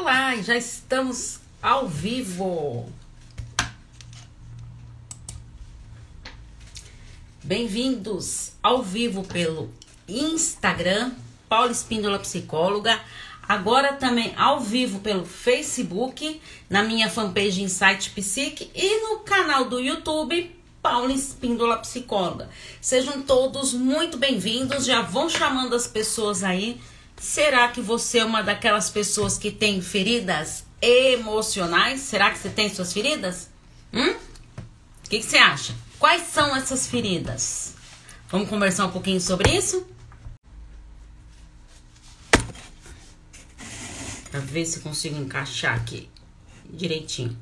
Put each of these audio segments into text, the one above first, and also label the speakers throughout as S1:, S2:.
S1: Olá, já estamos ao vivo. Bem-vindos ao vivo pelo Instagram, Paula Espíndola Psicóloga. Agora também ao vivo pelo Facebook, na minha fanpage Insight Psique e no canal do YouTube Paula Espíndola Psicóloga. Sejam todos muito bem-vindos. Já vão chamando as pessoas aí Será que você é uma daquelas pessoas que tem feridas emocionais? Será que você tem suas feridas? Hum? O que, que você acha? Quais são essas feridas? Vamos conversar um pouquinho sobre isso? Pra ver se consigo encaixar aqui direitinho.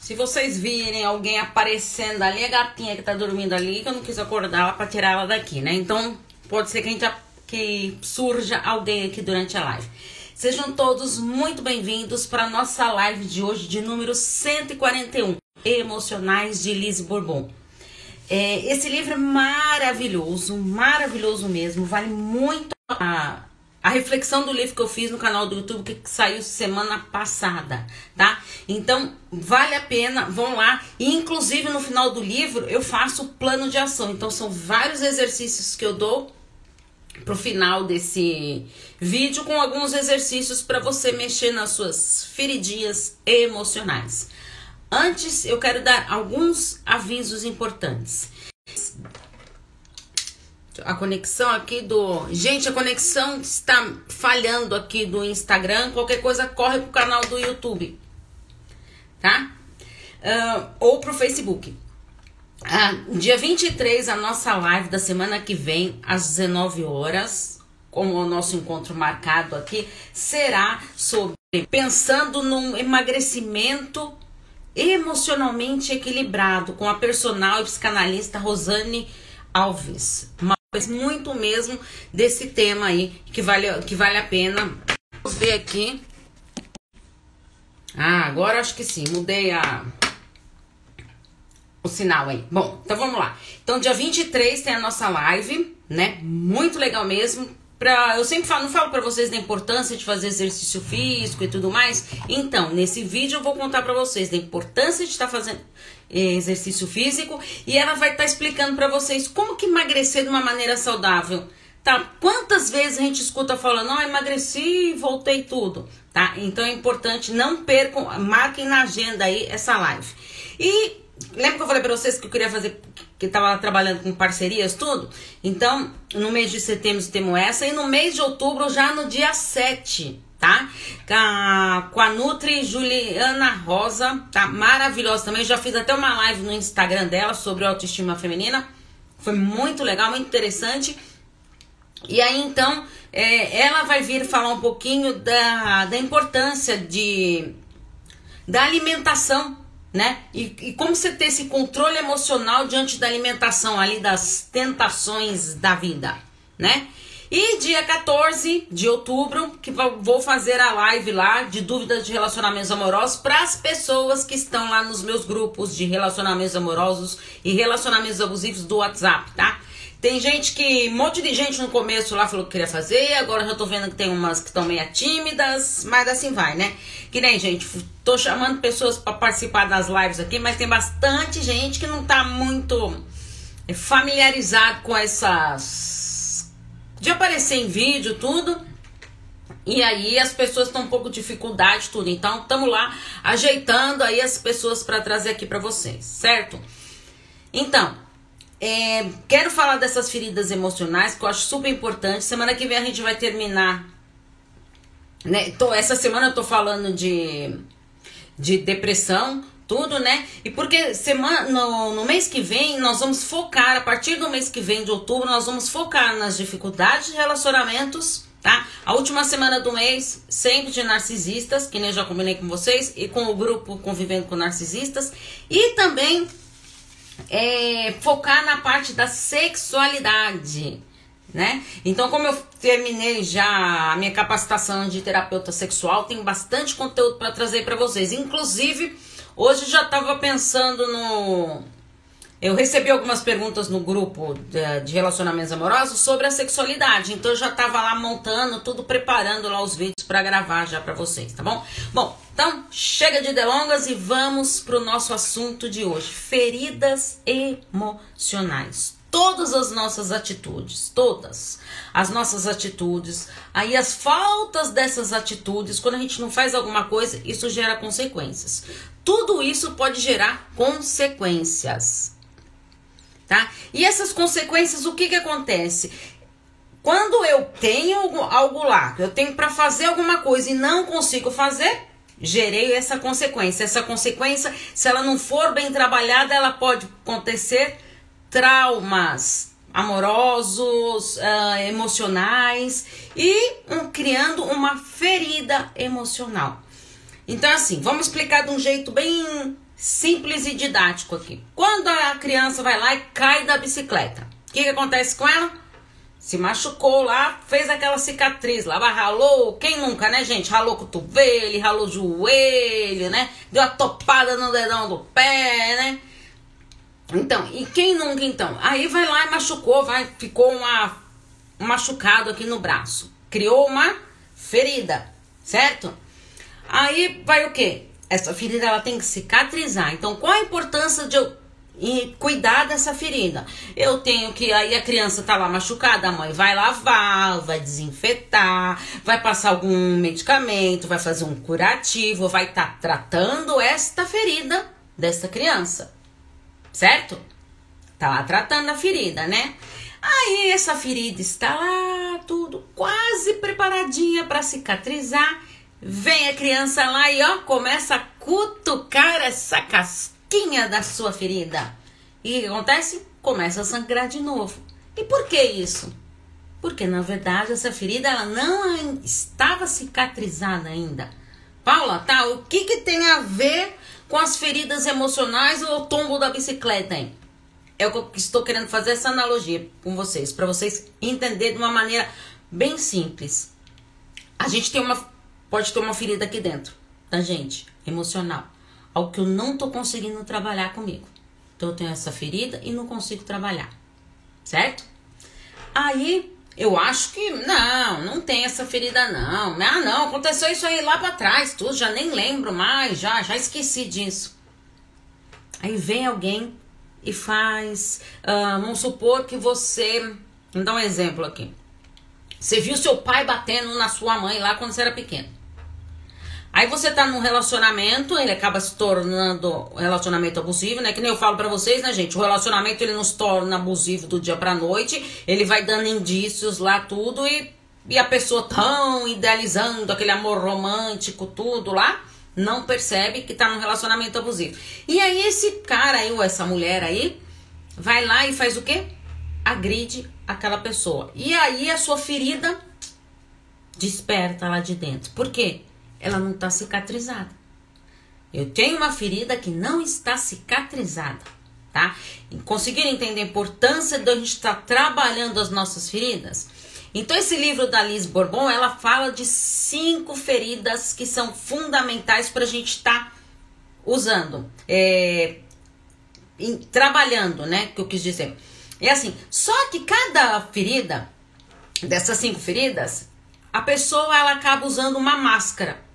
S1: Se vocês virem alguém aparecendo ali, a gatinha que tá dormindo ali, que eu não quis acordar ela pra tirar ela daqui, né? Então, pode ser que a gente que surja alguém aqui durante a live. Sejam todos muito bem-vindos para a nossa live de hoje, de número 141, Emocionais de Lise Bourbon. É, esse livro é maravilhoso, maravilhoso mesmo, vale muito a, a reflexão do livro que eu fiz no canal do YouTube que saiu semana passada, tá? Então, vale a pena, vão lá. E, inclusive, no final do livro, eu faço o plano de ação. Então, são vários exercícios que eu dou pro final desse vídeo com alguns exercícios para você mexer nas suas feridinhas emocionais. Antes, eu quero dar alguns avisos importantes. A conexão aqui do. Gente, a conexão está falhando aqui do Instagram. Qualquer coisa, corre pro canal do YouTube. Tá? Uh, ou pro Facebook. Ah, dia 23, a nossa live da semana que vem, às 19 horas, como o nosso encontro marcado aqui, será sobre pensando num emagrecimento emocionalmente equilibrado com a personal e psicanalista Rosane Alves. Mas muito mesmo desse tema aí que vale, que vale a pena. Vamos ver aqui. Ah, agora acho que sim, mudei a o sinal aí. Bom, então vamos lá. Então, dia 23 tem a nossa live, né? Muito legal mesmo. Pra, eu sempre falo, não falo para vocês da importância de fazer exercício físico e tudo mais. Então, nesse vídeo eu vou contar para vocês da importância de estar tá fazendo eh, exercício físico e ela vai estar tá explicando para vocês como que emagrecer de uma maneira saudável. Tá? Quantas vezes a gente escuta falando, não, emagreci e voltei tudo, tá? Então é importante, não percam, marquem na agenda aí essa live. E Lembra que eu falei para vocês que eu queria fazer, que estava trabalhando com parcerias, tudo? Então, no mês de setembro temos essa, e no mês de outubro, já no dia 7, tá? Com a, com a Nutri Juliana Rosa, tá? Maravilhosa também. Já fiz até uma live no Instagram dela sobre autoestima feminina. Foi muito legal, muito interessante. E aí, então, é, ela vai vir falar um pouquinho da, da importância de da alimentação né? E, e, como você ter esse controle emocional diante da alimentação ali, das tentações da vida, né? E dia 14 de outubro, que vou fazer a live lá de dúvidas de relacionamentos amorosos para as pessoas que estão lá nos meus grupos de relacionamentos amorosos e relacionamentos abusivos do WhatsApp, tá? Tem gente que, um monte de gente no começo lá falou que queria fazer, agora já tô vendo que tem umas que estão meio tímidas, mas assim vai, né? Que nem, gente, tô chamando pessoas para participar das lives aqui, mas tem bastante gente que não tá muito familiarizado com essas. de aparecer em vídeo, tudo. E aí as pessoas estão um pouco de dificuldade, tudo. Então, estamos lá ajeitando aí as pessoas para trazer aqui para vocês, certo? Então, é, quero falar dessas feridas emocionais que eu acho super importante. Semana que vem a gente vai terminar. Né? Tô, essa semana eu tô falando de, de depressão, tudo, né? E porque semana, no, no mês que vem nós vamos focar, a partir do mês que vem, de outubro, nós vamos focar nas dificuldades de relacionamentos, tá? A última semana do mês, sempre de narcisistas, que nem eu já combinei com vocês, e com o grupo Convivendo com Narcisistas, e também é, focar na parte da sexualidade, né? Então, como eu terminei já a minha capacitação de terapeuta sexual, tem bastante conteúdo para trazer para vocês. Inclusive, hoje já estava pensando no eu recebi algumas perguntas no grupo de relacionamentos amorosos sobre a sexualidade, então eu já tava lá montando, tudo preparando lá os vídeos para gravar já para vocês, tá bom? Bom, então chega de delongas e vamos pro nosso assunto de hoje: feridas emocionais. Todas as nossas atitudes, todas as nossas atitudes, aí as faltas dessas atitudes, quando a gente não faz alguma coisa, isso gera consequências. Tudo isso pode gerar consequências tá? E essas consequências, o que que acontece? Quando eu tenho algo lá, eu tenho para fazer alguma coisa e não consigo fazer, gerei essa consequência. Essa consequência, se ela não for bem trabalhada, ela pode acontecer traumas amorosos, uh, emocionais e um, criando uma ferida emocional. Então, assim, vamos explicar de um jeito bem simples e didático aqui. Quando a criança vai lá e cai da bicicleta, o que, que acontece com ela? Se machucou lá, fez aquela cicatriz lá, ralou, quem nunca, né, gente? Ralou cotovelo, ralou joelho, né? Deu a topada no dedão do pé, né? Então, e quem nunca então? Aí vai lá e machucou, vai, ficou uma, um machucado aqui no braço. Criou uma ferida, certo? Aí vai o quê? Essa ferida ela tem que cicatrizar. Então, qual a importância de eu cuidar dessa ferida? Eu tenho que aí a criança tá lá machucada, a mãe vai lavar, vai desinfetar, vai passar algum medicamento, vai fazer um curativo, vai estar tá tratando esta ferida dessa criança. Certo? Tá lá tratando a ferida, né? Aí essa ferida está lá, tudo quase preparadinha para cicatrizar. Vem a criança lá e ó, começa a cutucar essa casquinha da sua ferida. E o que acontece? Começa a sangrar de novo. E por que isso? Porque na verdade essa ferida ela não estava cicatrizada ainda. Paula, tá? O que, que tem a ver com as feridas emocionais ou o tombo da bicicleta, hein? É o que estou querendo fazer essa analogia com vocês, para vocês entenderem de uma maneira bem simples. A gente tem uma pode ter uma ferida aqui dentro da gente, emocional. Algo que eu não tô conseguindo trabalhar comigo. Então eu tenho essa ferida e não consigo trabalhar. Certo? Aí eu acho que não, não tem essa ferida não. Ah, não, aconteceu isso aí lá para trás, tudo, já nem lembro mais, já, já esqueci disso. Aí vem alguém e faz, uh, vamos supor que você, vou dar um exemplo aqui. Você viu seu pai batendo na sua mãe lá quando você era pequeno. Aí você tá num relacionamento, ele acaba se tornando relacionamento abusivo, né? Que nem eu falo para vocês, né, gente? O relacionamento ele não se torna abusivo do dia pra noite, ele vai dando indícios lá, tudo, e, e a pessoa tão idealizando aquele amor romântico, tudo lá, não percebe que tá num relacionamento abusivo. E aí esse cara aí, ou essa mulher aí, vai lá e faz o quê? Agride aquela pessoa. E aí a sua ferida desperta lá de dentro. Por quê? Ela não está cicatrizada. Eu tenho uma ferida que não está cicatrizada, tá? E conseguir entender a importância de a gente estar tá trabalhando as nossas feridas? Então, esse livro da Liz Bourbon, ela fala de cinco feridas que são fundamentais para a gente estar tá usando, é, em, trabalhando, né? Que eu quis dizer. É assim, só que cada ferida, dessas cinco feridas, a pessoa ela acaba usando uma máscara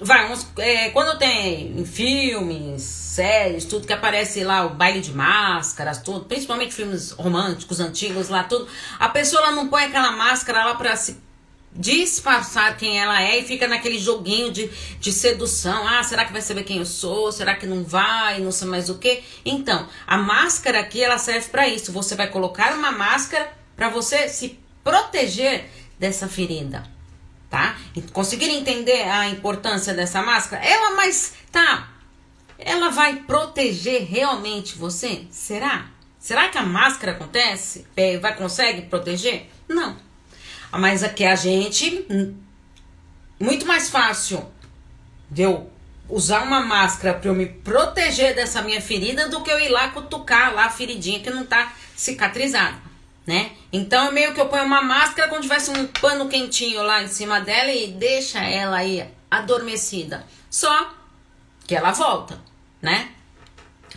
S1: vai, uns, é, quando tem em filmes, séries, tudo que aparece lá, o baile de máscaras, tudo, principalmente filmes românticos, antigos lá, tudo, a pessoa ela não põe aquela máscara lá pra se disfarçar quem ela é e fica naquele joguinho de, de sedução. Ah, será que vai saber quem eu sou? Será que não vai? Não sei mais o que. Então, a máscara aqui ela serve para isso. Você vai colocar uma máscara para você se proteger dessa ferida tá? Conseguir entender a importância dessa máscara? Ela, mas tá. Ela vai proteger realmente você? Será? Será que a máscara acontece? É, vai consegue proteger? Não. Mas aqui a gente hum, muito mais fácil de eu usar uma máscara para eu me proteger dessa minha ferida do que eu ir lá cutucar lá a feridinha que não tá cicatrizada né? Então, meio que eu ponho uma máscara como tivesse um pano quentinho lá em cima dela e deixa ela aí adormecida. Só que ela volta, né?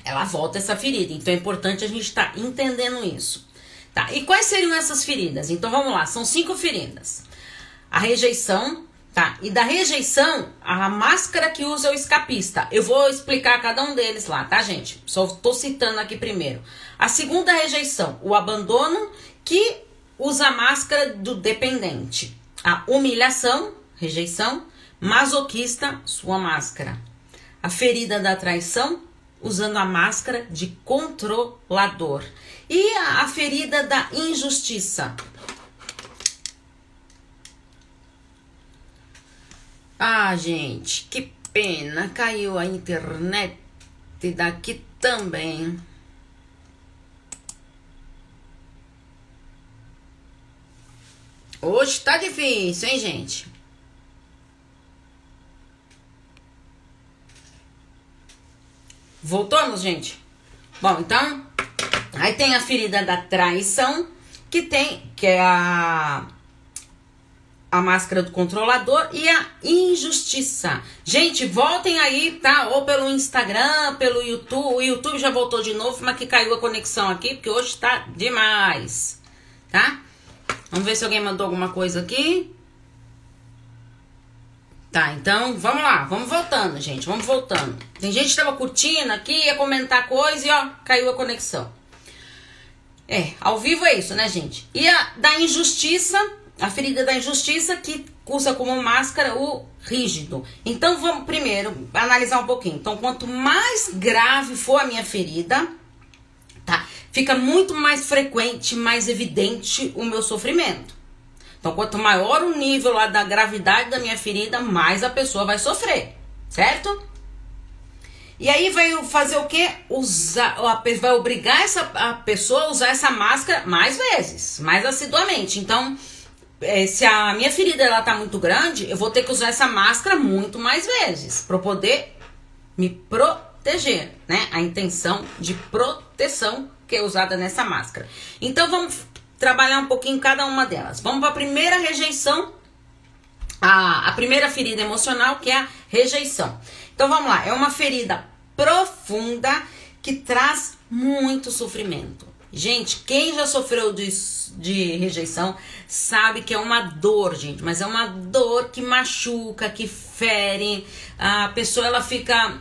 S1: ela volta essa ferida. Então é importante a gente estar tá entendendo isso. Tá? E quais seriam essas feridas? Então vamos lá, são cinco feridas. A rejeição, tá? E da rejeição, a máscara que usa o escapista. Eu vou explicar cada um deles lá, tá, gente? Só tô citando aqui primeiro. A segunda rejeição, o abandono, que usa a máscara do dependente. A humilhação, rejeição, masoquista, sua máscara. A ferida da traição, usando a máscara de controlador. E a, a ferida da injustiça. Ah, gente, que pena. Caiu a internet daqui também. Hoje tá difícil, hein, gente? Voltamos, gente? Bom, então, aí tem a ferida da traição, que tem, que é a a máscara do controlador e a injustiça. Gente, voltem aí, tá? Ou pelo Instagram, pelo YouTube. O YouTube já voltou de novo, mas que caiu a conexão aqui, porque hoje tá demais, tá? Vamos ver se alguém mandou alguma coisa aqui. Tá, então vamos lá, vamos voltando, gente, vamos voltando. Tem gente que tava curtindo aqui, ia comentar coisa e ó, caiu a conexão. É, ao vivo é isso, né, gente? E a da injustiça, a ferida da injustiça que usa como máscara o rígido. Então vamos primeiro analisar um pouquinho. Então, quanto mais grave for a minha ferida, tá? Fica muito mais frequente, mais evidente o meu sofrimento. Então, quanto maior o nível lá da gravidade da minha ferida, mais a pessoa vai sofrer, certo? E aí vai fazer o quê? Usar, vai obrigar essa, a pessoa a usar essa máscara mais vezes, mais assiduamente. Então, é, se a minha ferida ela tá muito grande, eu vou ter que usar essa máscara muito mais vezes para poder me proteger, né? A intenção de proteção que é usada nessa máscara. Então vamos trabalhar um pouquinho cada uma delas. Vamos para a primeira rejeição, a, a primeira ferida emocional, que é a rejeição. Então vamos lá, é uma ferida profunda que traz muito sofrimento. Gente, quem já sofreu de, de rejeição sabe que é uma dor, gente, mas é uma dor que machuca, que fere. A pessoa ela fica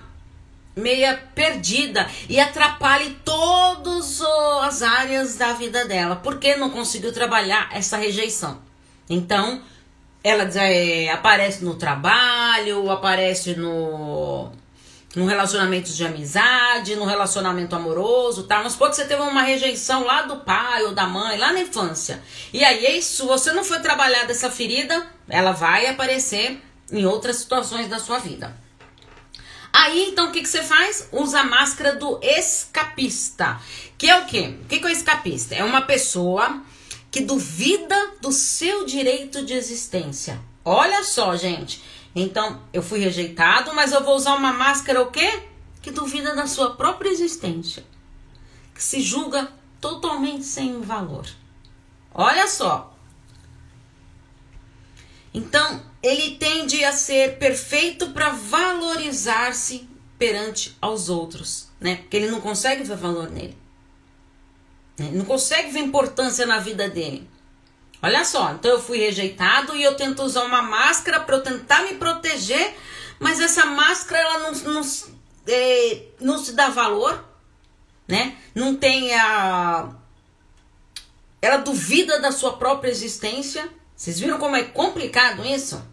S1: meia perdida e atrapalhe todas as áreas da vida dela, porque não conseguiu trabalhar essa rejeição. Então, ela é, aparece no trabalho, aparece no, no relacionamento de amizade, no relacionamento amoroso, tá? Mas pode você teve uma rejeição lá do pai ou da mãe, lá na infância. E aí, se você não foi trabalhar dessa ferida, ela vai aparecer em outras situações da sua vida. Aí, então, o que, que você faz? Usa a máscara do escapista. Que é o quê? O que, que é o escapista? É uma pessoa que duvida do seu direito de existência. Olha só, gente. Então, eu fui rejeitado, mas eu vou usar uma máscara o quê? Que duvida da sua própria existência. Que se julga totalmente sem valor. Olha só. Então, ele tende a ser perfeito para valorizar-se perante aos outros, né? Porque ele não consegue ver valor nele. Ele não consegue ver importância na vida dele. Olha só, então eu fui rejeitado e eu tento usar uma máscara para eu tentar me proteger, mas essa máscara ela não, não, é, não se dá valor, né? Não tem a. Ela duvida da sua própria existência vocês viram como é complicado isso?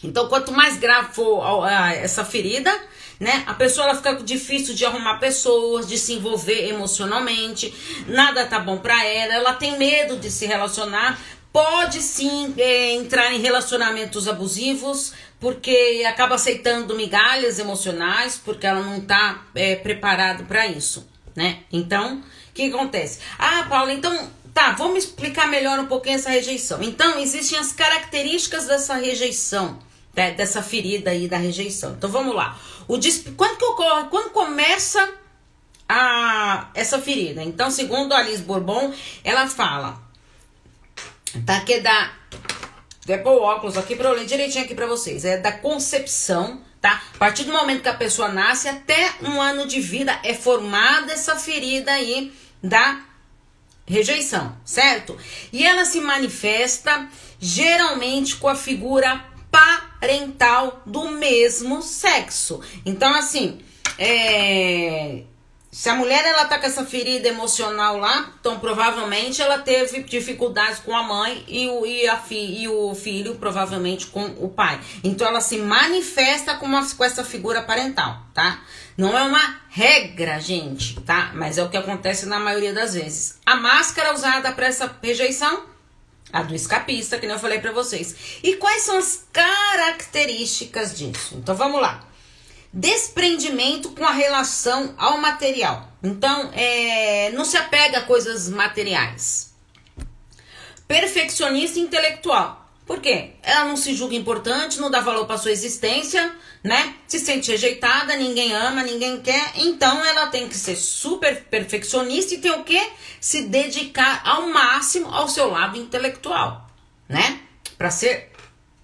S1: Então, quanto mais grave for essa ferida, né? A pessoa ela fica difícil de arrumar pessoas, de se envolver emocionalmente, nada tá bom para ela, ela tem medo de se relacionar, pode sim é, entrar em relacionamentos abusivos, porque acaba aceitando migalhas emocionais, porque ela não tá é, preparado para isso, né? Então, o que acontece? Ah, Paula, então Tá, vamos explicar melhor um pouquinho essa rejeição. Então, existem as características dessa rejeição, né, dessa ferida aí da rejeição. Então, vamos lá. O quando que ocorre? Quando começa a essa ferida? Então, segundo a Alice Bourbon, ela fala, tá? Que é da Vou pôr o óculos aqui para eu ler direitinho aqui para vocês. É da concepção, tá? A partir do momento que a pessoa nasce até um ano de vida é formada essa ferida aí da rejeição, certo? E ela se manifesta geralmente com a figura parental do mesmo sexo. Então, assim, é, se a mulher ela tá com essa ferida emocional lá, então provavelmente ela teve dificuldades com a mãe e o, e a fi, e o filho provavelmente com o pai. Então ela se manifesta com, uma, com essa figura parental, tá? Não é uma regra, gente, tá? Mas é o que acontece na maioria das vezes. A máscara usada para essa rejeição, a do escapista, que eu falei para vocês. E quais são as características disso? Então vamos lá desprendimento com a relação ao material. Então, é, não se apega a coisas materiais. Perfeccionista intelectual. Por quê? Ela não se julga importante, não dá valor para sua existência, né? Se sente rejeitada, ninguém ama, ninguém quer. Então ela tem que ser super perfeccionista e tem o quê? Se dedicar ao máximo ao seu lado intelectual, né? Para ser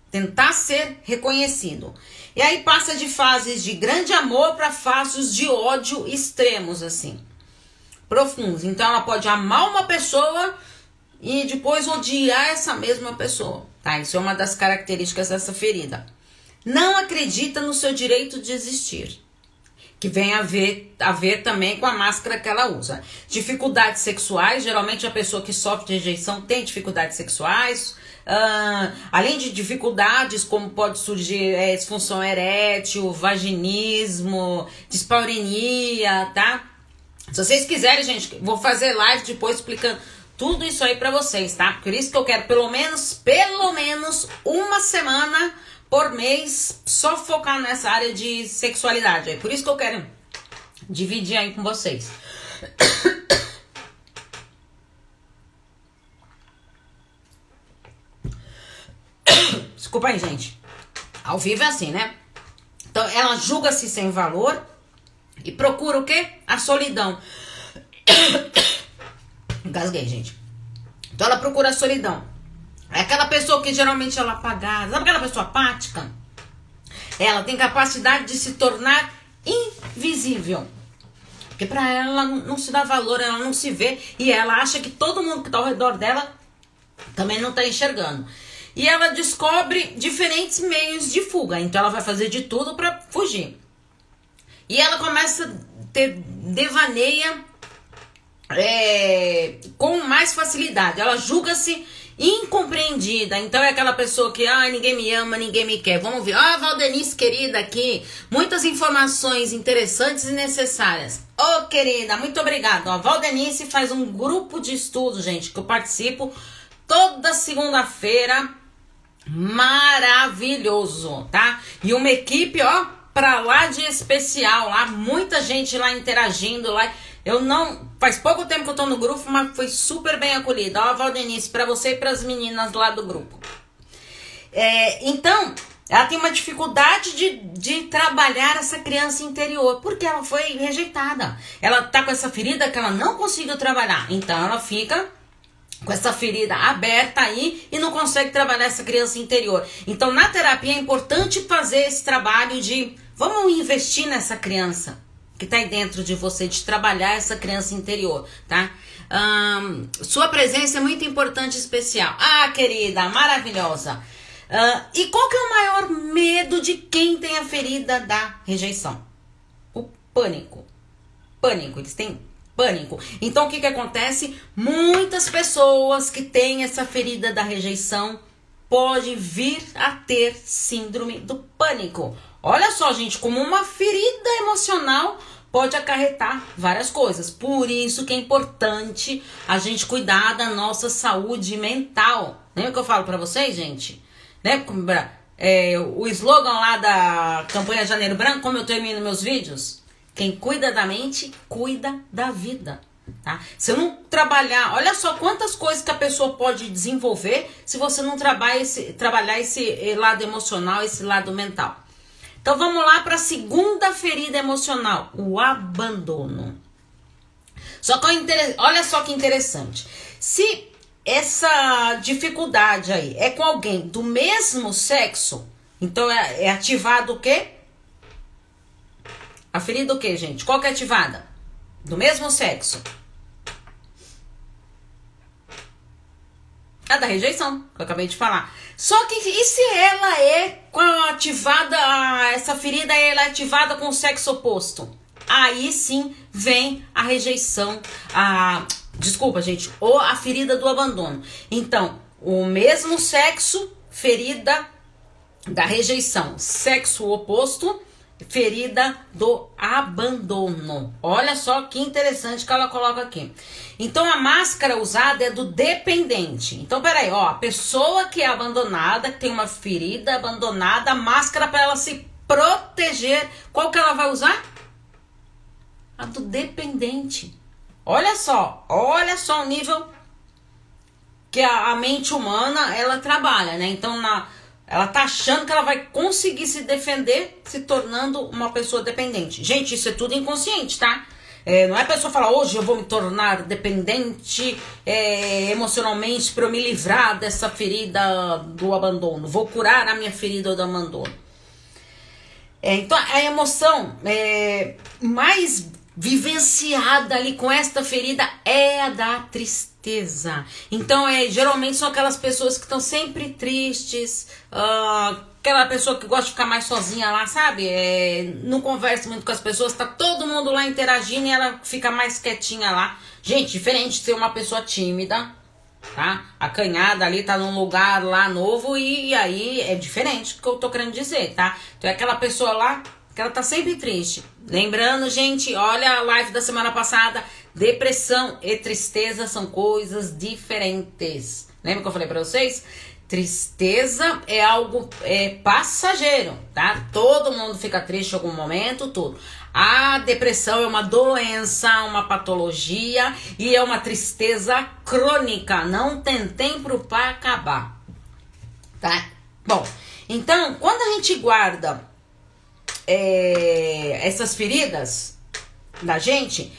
S1: tentar ser reconhecido. E aí passa de fases de grande amor para fases de ódio extremos, assim. Profundos. Então ela pode amar uma pessoa e depois odiar essa mesma pessoa. Tá? Isso é uma das características dessa ferida. Não acredita no seu direito de existir. Que vem a ver, a ver também com a máscara que ela usa. Dificuldades sexuais, geralmente a pessoa que sofre de rejeição tem dificuldades sexuais Uh, além de dificuldades como pode surgir é, disfunção erétil, vaginismo, dispaurenia, tá? Se vocês quiserem, gente, vou fazer live depois explicando tudo isso aí para vocês, tá? Por isso que eu quero pelo menos, pelo menos uma semana por mês só focar nessa área de sexualidade. É por isso que eu quero dividir aí com vocês. Desculpa aí, gente. Ao vivo é assim, né? Então, ela julga-se sem valor e procura o quê? A solidão. Engasguei, gente. Então, ela procura a solidão. É aquela pessoa que geralmente ela apagada. Sabe aquela pessoa apática? Ela tem capacidade de se tornar invisível. Porque para ela, ela não se dá valor, ela não se vê e ela acha que todo mundo que está ao redor dela também não está enxergando. E ela descobre diferentes meios de fuga. Então ela vai fazer de tudo para fugir. E ela começa a ter devaneia é, com mais facilidade. Ela julga-se incompreendida. Então é aquela pessoa que, ah, ninguém me ama, ninguém me quer. Vamos ver. Ah, Valdenice, querida, aqui. Muitas informações interessantes e necessárias. Ô, oh, querida, muito obrigada. A Valdenice faz um grupo de estudo, gente, que eu participo toda segunda-feira maravilhoso, tá? E uma equipe, ó, pra lá de especial, lá, muita gente lá interagindo lá. Eu não. Faz pouco tempo que eu tô no grupo, mas foi super bem acolhida. Ó, Valdenice, pra você e pras meninas lá do grupo. É, então, ela tem uma dificuldade de, de trabalhar essa criança interior, porque ela foi rejeitada. Ela tá com essa ferida que ela não conseguiu trabalhar. Então, ela fica com essa ferida aberta aí e não consegue trabalhar essa criança interior. Então, na terapia é importante fazer esse trabalho de vamos investir nessa criança que está dentro de você, de trabalhar essa criança interior, tá? Um, sua presença é muito importante e especial. Ah, querida, maravilhosa. Uh, e qual que é o maior medo de quem tem a ferida da rejeição? O pânico. Pânico. Eles têm pânico. Então o que, que acontece? Muitas pessoas que têm essa ferida da rejeição podem vir a ter síndrome do pânico. Olha só, gente, como uma ferida emocional pode acarretar várias coisas. Por isso que é importante a gente cuidar da nossa saúde mental. Lembra que eu falo para vocês, gente? Lembra é, o slogan lá da campanha Janeiro Branco, como eu termino meus vídeos? Quem cuida da mente, cuida da vida. Tá? Se eu não trabalhar, olha só quantas coisas que a pessoa pode desenvolver se você não trabalhar esse, trabalhar esse eh, lado emocional, esse lado mental. Então vamos lá para a segunda ferida emocional, o abandono. Só que olha só que interessante. Se essa dificuldade aí é com alguém do mesmo sexo, então é, é ativado o quê? A ferida o que, gente? Qual que é ativada? Do mesmo sexo. A da rejeição, que eu acabei de falar. Só que e se ela é ativada, essa ferida ela é ativada com o sexo oposto? Aí sim vem a rejeição, a desculpa, gente, ou a ferida do abandono. Então, o mesmo sexo, ferida da rejeição, sexo oposto, ferida do abandono. Olha só que interessante que ela coloca aqui. Então a máscara usada é do dependente. Então peraí, ó, a pessoa que é abandonada, que tem uma ferida abandonada, a máscara para ela se proteger, qual que ela vai usar? A do dependente. Olha só, olha só o nível que a, a mente humana ela trabalha, né? Então na ela tá achando que ela vai conseguir se defender se tornando uma pessoa dependente. Gente, isso é tudo inconsciente, tá? É, não é a pessoa falar, hoje eu vou me tornar dependente é, emocionalmente para eu me livrar dessa ferida do abandono. Vou curar a minha ferida do abandono. É, então, a emoção é, mais vivenciada ali com esta ferida é a da tristeza. Então, é, geralmente são aquelas pessoas que estão sempre tristes, uh, aquela pessoa que gosta de ficar mais sozinha lá, sabe? É, não conversa muito com as pessoas, tá todo mundo lá interagindo e ela fica mais quietinha lá. Gente, diferente de ser uma pessoa tímida, tá? Acanhada ali, tá num lugar lá novo e, e aí é diferente do que eu tô querendo dizer, tá? Então é aquela pessoa lá que ela tá sempre triste. Lembrando, gente, olha a live da semana passada. Depressão e tristeza são coisas diferentes. Lembra que eu falei para vocês? Tristeza é algo é, passageiro, tá? Todo mundo fica triste em algum momento, tudo. A depressão é uma doença, uma patologia e é uma tristeza crônica. Não tem tempo para acabar, tá? Bom, então, quando a gente guarda é, essas feridas da gente,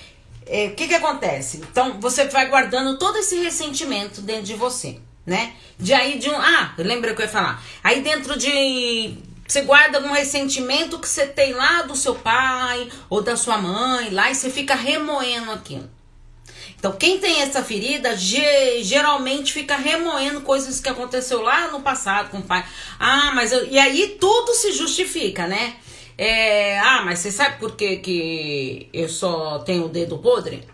S1: é, o que que acontece? Então, você vai guardando todo esse ressentimento dentro de você, né? De aí de um. Ah, lembra que eu ia falar? Aí dentro de. Você guarda um ressentimento que você tem lá do seu pai ou da sua mãe, lá, e você fica remoendo aquilo. Então, quem tem essa ferida geralmente fica remoendo coisas que aconteceu lá no passado com o pai. Ah, mas eu, e aí tudo se justifica, né? É, ah, mas você sabe por que, que eu só tenho o dedo podre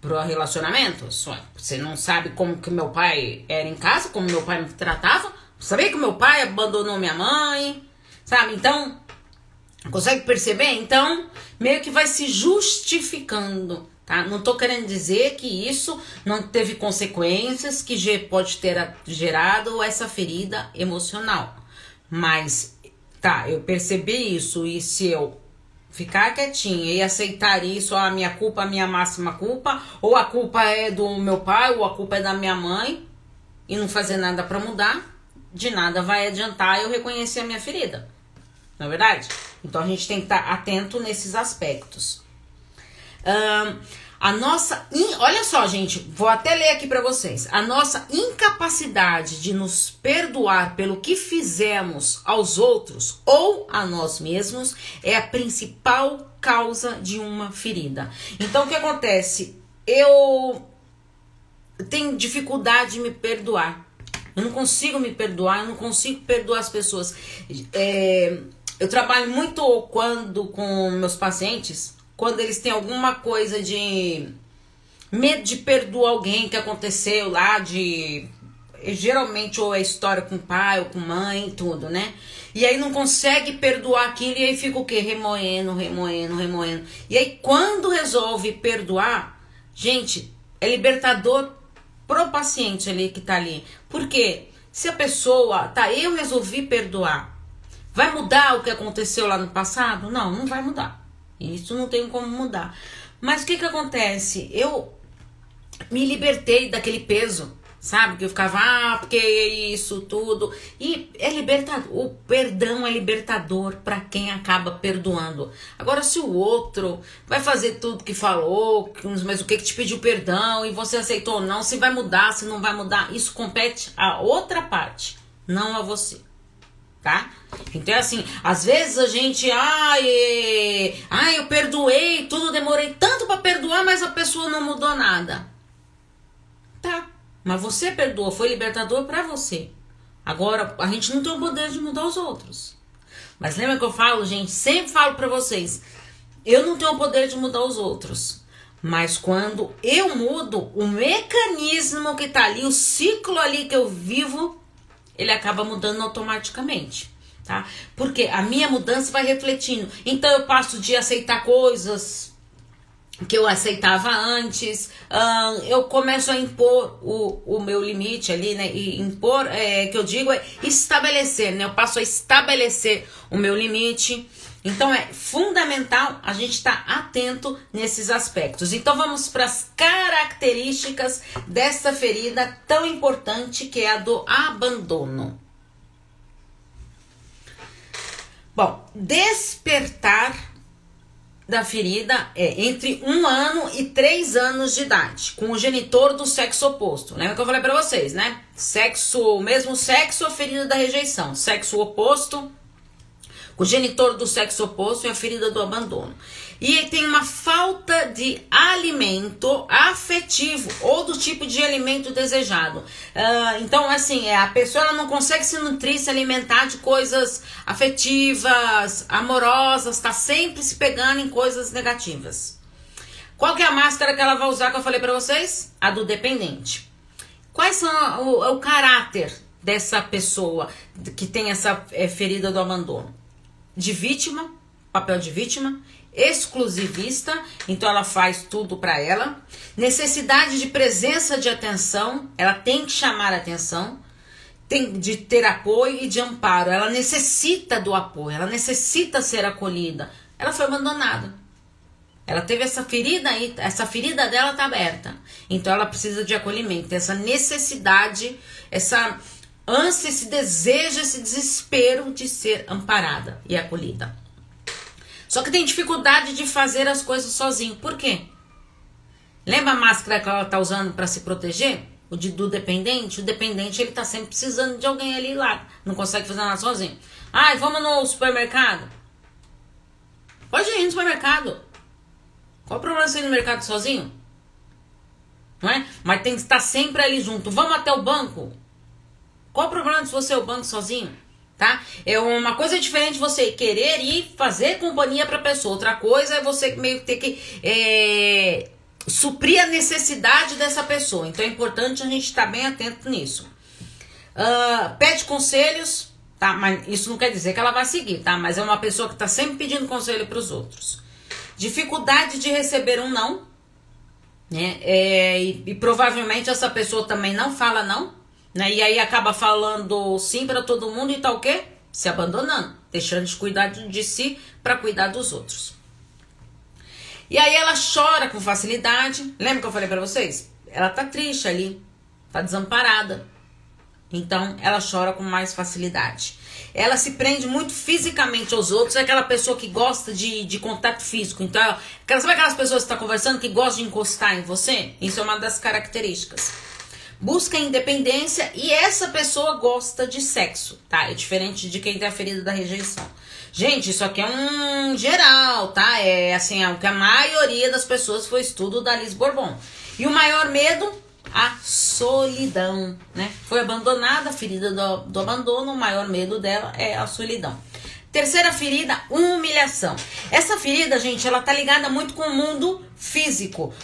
S1: pro relacionamento? Só, você não sabe como que meu pai era em casa, como meu pai me tratava? Sabia que meu pai abandonou minha mãe? Sabe? Então, consegue perceber? Então, meio que vai se justificando, tá? Não tô querendo dizer que isso não teve consequências, que pode ter gerado essa ferida emocional. Mas tá, eu percebi isso e se eu ficar quietinha e aceitar isso, a minha culpa, a minha máxima culpa, ou a culpa é do meu pai, ou a culpa é da minha mãe, e não fazer nada para mudar, de nada vai adiantar eu reconhecer a minha ferida. Não é verdade? Então a gente tem que estar atento nesses aspectos. Um, a nossa, olha só, gente, vou até ler aqui para vocês. A nossa incapacidade de nos perdoar pelo que fizemos aos outros ou a nós mesmos é a principal causa de uma ferida. Então, o que acontece? Eu tenho dificuldade de me perdoar. Eu não consigo me perdoar, eu não consigo perdoar as pessoas. É, eu trabalho muito quando com meus pacientes quando eles têm alguma coisa de medo de perdoar alguém que aconteceu lá de geralmente ou é história com pai ou com mãe tudo, né? E aí não consegue perdoar aquilo e aí fica o quê? Remoendo, remoendo, remoendo. E aí quando resolve perdoar, gente, é libertador pro paciente ali que tá ali. Porque se a pessoa, tá, eu resolvi perdoar, vai mudar o que aconteceu lá no passado? Não, não vai mudar. Isso não tem como mudar. Mas o que que acontece? Eu me libertei daquele peso, sabe? Que eu ficava, ah, porque isso tudo. E é libertador. O perdão é libertador para quem acaba perdoando. Agora, se o outro vai fazer tudo que falou, mas o que que te pediu perdão e você aceitou ou não, se vai mudar, se não vai mudar, isso compete a outra parte, não a você. Tá? Então é assim, às vezes a gente, ai, ai, eu perdoei, tudo demorei tanto para perdoar, mas a pessoa não mudou nada. Tá, mas você perdoou, foi libertador para você. Agora, a gente não tem o poder de mudar os outros. Mas lembra que eu falo, gente, sempre falo para vocês, eu não tenho o poder de mudar os outros. Mas quando eu mudo, o mecanismo que tá ali, o ciclo ali que eu vivo, ele acaba mudando automaticamente tá? Porque a minha mudança vai refletindo. Então eu passo de aceitar coisas que eu aceitava antes, uh, eu começo a impor o, o meu limite ali, né? E impor, é, que eu digo é estabelecer, né? Eu passo a estabelecer o meu limite. Então é fundamental a gente estar tá atento nesses aspectos. Então vamos para as características dessa ferida tão importante que é a do abandono. Bom, despertar da ferida é entre um ano e três anos de idade, com o genitor do sexo oposto. Lembra que eu falei para vocês, né? Sexo, mesmo sexo, a ferida da rejeição. Sexo oposto, o genitor do sexo oposto e a ferida do abandono e tem uma falta de alimento afetivo ou do tipo de alimento desejado. Uh, então, assim, é, a pessoa não consegue se nutrir, se alimentar de coisas afetivas, amorosas, está sempre se pegando em coisas negativas. Qual que é a máscara que ela vai usar que eu falei para vocês? A do dependente. Quais são o, o caráter dessa pessoa que tem essa é, ferida do abandono? De vítima, papel de vítima, exclusivista, então ela faz tudo para ela. Necessidade de presença de atenção, ela tem que chamar atenção, tem de ter apoio e de amparo. Ela necessita do apoio, ela necessita ser acolhida. Ela foi abandonada. Ela teve essa ferida aí, essa ferida dela tá aberta. Então ela precisa de acolhimento, essa necessidade, essa ânsia, esse desejo, esse desespero de ser amparada e acolhida. Só que tem dificuldade de fazer as coisas sozinho. Por quê? Lembra a máscara que ela tá usando para se proteger? O de, do dependente? O dependente ele tá sempre precisando de alguém ali lá. Não consegue fazer nada sozinho. Ai, vamos no supermercado? Pode ir no supermercado. Qual o problema de ir no mercado sozinho? Não é? Mas tem que estar sempre ali junto. Vamos até o banco. Qual o problema de você ao banco sozinho? tá? É uma coisa diferente você querer ir fazer companhia para pessoa, outra coisa é você meio que ter que é, suprir a necessidade dessa pessoa. Então é importante a gente estar tá bem atento nisso. Uh, pede conselhos, tá? Mas isso não quer dizer que ela vai seguir, tá? Mas é uma pessoa que está sempre pedindo conselho para os outros. Dificuldade de receber um não, né? É, e, e provavelmente essa pessoa também não fala não, né? E aí acaba falando sim para todo mundo e tá o quê? Se abandonando, deixando de cuidar de si para cuidar dos outros. E aí ela chora com facilidade. Lembra que eu falei para vocês? Ela tá triste ali, tá desamparada. Então ela chora com mais facilidade. Ela se prende muito fisicamente aos outros, é aquela pessoa que gosta de, de contato físico. Então, ela, sabe aquelas pessoas que estão tá conversando que gostam de encostar em você? Isso é uma das características busca independência e essa pessoa gosta de sexo, tá? É diferente de quem tem a ferida da rejeição. Gente, isso aqui é um geral, tá? É assim, é o que a maioria das pessoas foi estudo da Liz Bourbon. E o maior medo? A solidão, né? Foi abandonada, a ferida do, do abandono, o maior medo dela é a solidão. Terceira ferida, humilhação. Essa ferida, gente, ela tá ligada muito com o mundo físico,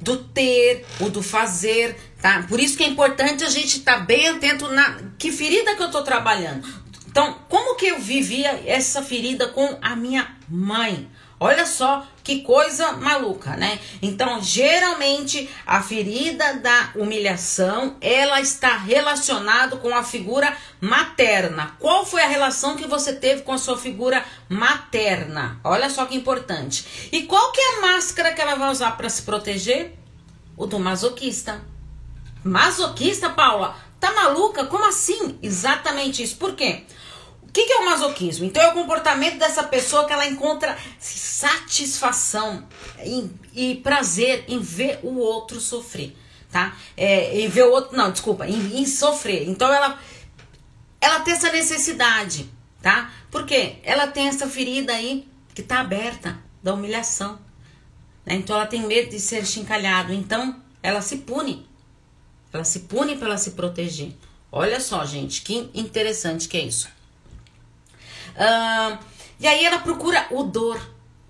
S1: do ter, o do fazer, tá? Por isso que é importante a gente estar tá bem atento na que ferida que eu tô trabalhando. Então, como que eu vivia essa ferida com a minha mãe? Olha só que coisa maluca, né? Então, geralmente a ferida da humilhação, ela está relacionada com a figura materna. Qual foi a relação que você teve com a sua figura materna? Olha só que importante. E qual que é a máscara que ela vai usar para se proteger? O do masoquista. Masoquista, Paula? Tá maluca? Como assim? Exatamente isso. Por quê? O que, que, é o masoquismo? Então é o comportamento dessa pessoa que ela encontra satisfação e, e prazer em ver o outro sofrer, tá? É, em ver o outro, não, desculpa, em, em, sofrer. Então ela, ela tem essa necessidade tá? Porque ela tem essa ferida aí que tá aberta da humilhação. Né? Então ela tem medo de ser chincalhado. Então ela se pune. Ela se pune para ela se proteger. Olha só, gente, que interessante que é isso. E aí ela procura o dor,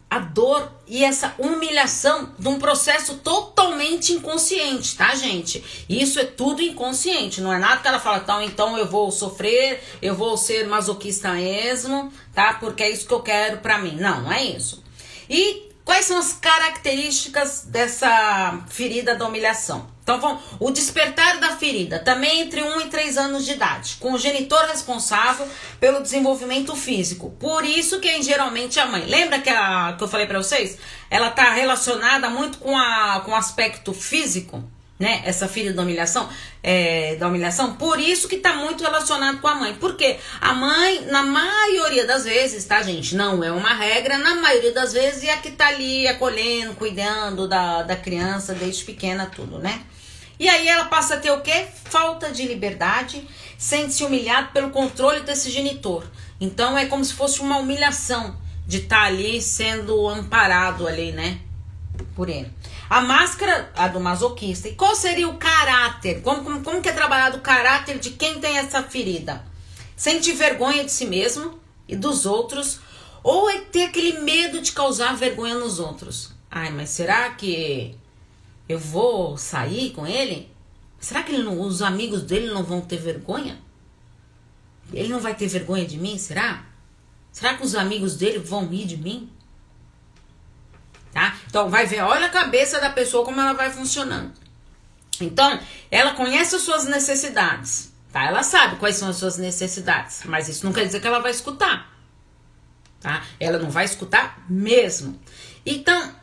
S1: a dor e essa humilhação de um processo totalmente inconsciente, tá, gente? Isso é tudo inconsciente, não é nada que ela fala, então, então eu vou sofrer, eu vou ser masoquista mesmo, tá? Porque é isso que eu quero pra mim. Não, não é isso. E Quais são as características dessa ferida da humilhação? Então, vamos, o despertar da ferida, também entre 1 e 3 anos de idade, com o genitor responsável pelo desenvolvimento físico. Por isso que geralmente a mãe. Lembra que, a, que eu falei para vocês? Ela está relacionada muito com, a, com o aspecto físico? né? Essa filha da humilhação, é, da humilhação, por isso que tá muito relacionado com a mãe. Porque a mãe, na maioria das vezes, tá, gente? Não é uma regra, na maioria das vezes é a que tá ali acolhendo, cuidando da, da criança desde pequena, tudo, né? E aí ela passa a ter o quê? Falta de liberdade, sente-se humilhado pelo controle desse genitor. Então é como se fosse uma humilhação de estar tá ali sendo amparado ali, né? Por ele. A máscara, a do masoquista. E qual seria o caráter? Como, como, como que é trabalhado o caráter de quem tem essa ferida? Sente vergonha de si mesmo e dos outros? Ou é ter aquele medo de causar vergonha nos outros? Ai, mas será que eu vou sair com ele? Será que não, os amigos dele não vão ter vergonha? Ele não vai ter vergonha de mim, será? Será que os amigos dele vão rir de mim? tá? Então vai ver, olha a cabeça da pessoa como ela vai funcionando. Então, ela conhece as suas necessidades, tá? Ela sabe quais são as suas necessidades, mas isso não quer dizer que ela vai escutar, tá? Ela não vai escutar mesmo. Então,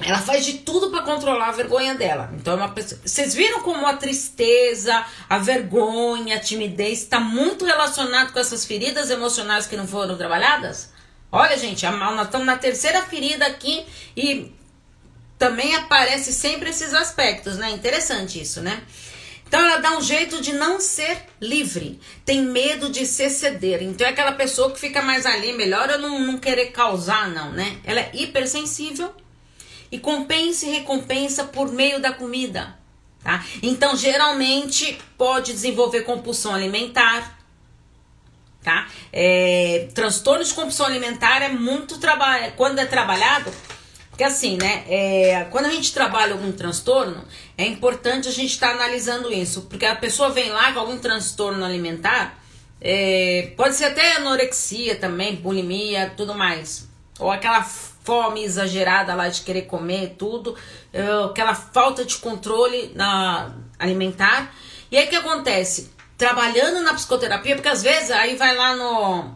S1: ela faz de tudo para controlar a vergonha dela. Então, é uma pessoa... vocês viram como a tristeza, a vergonha, a timidez está muito relacionado com essas feridas emocionais que não foram trabalhadas? Olha, gente, nós estamos na terceira ferida aqui e também aparece sempre esses aspectos, né? Interessante isso, né? Então ela dá um jeito de não ser livre, tem medo de se ceder. Então é aquela pessoa que fica mais ali, melhor eu não, não querer causar, não, né? Ela é hipersensível e compensa e recompensa por meio da comida, tá? Então geralmente pode desenvolver compulsão alimentar, tá? É, transtorno de compulsão alimentar é muito trabalho, quando é trabalhado, porque assim, né? É, quando a gente trabalha algum transtorno, é importante a gente estar tá analisando isso, porque a pessoa vem lá com algum transtorno alimentar, é, pode ser até anorexia também, bulimia, tudo mais, ou aquela fome exagerada lá de querer comer tudo, é, aquela falta de controle na alimentar. E aí o que acontece? trabalhando na psicoterapia, porque às vezes aí vai lá no.